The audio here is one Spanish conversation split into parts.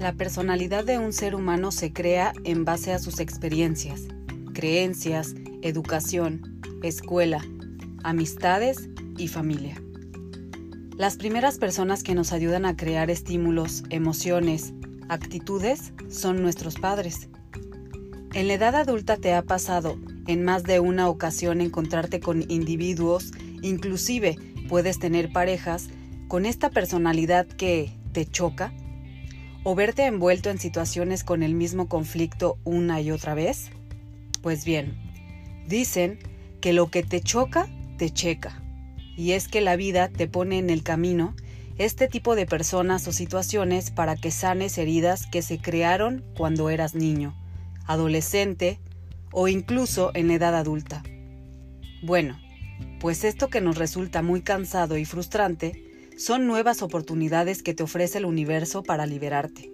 La personalidad de un ser humano se crea en base a sus experiencias, creencias, educación, escuela, amistades y familia. Las primeras personas que nos ayudan a crear estímulos, emociones, actitudes son nuestros padres. En la edad adulta te ha pasado en más de una ocasión encontrarte con individuos, inclusive puedes tener parejas con esta personalidad que te choca o verte envuelto en situaciones con el mismo conflicto una y otra vez? Pues bien, dicen que lo que te choca, te checa. Y es que la vida te pone en el camino este tipo de personas o situaciones para que sanes heridas que se crearon cuando eras niño, adolescente o incluso en edad adulta. Bueno, pues esto que nos resulta muy cansado y frustrante son nuevas oportunidades que te ofrece el universo para liberarte.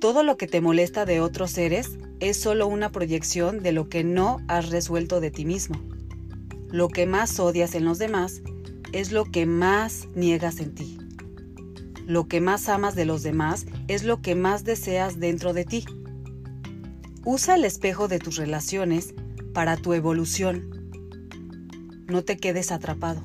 Todo lo que te molesta de otros seres es solo una proyección de lo que no has resuelto de ti mismo. Lo que más odias en los demás es lo que más niegas en ti. Lo que más amas de los demás es lo que más deseas dentro de ti. Usa el espejo de tus relaciones para tu evolución. No te quedes atrapado.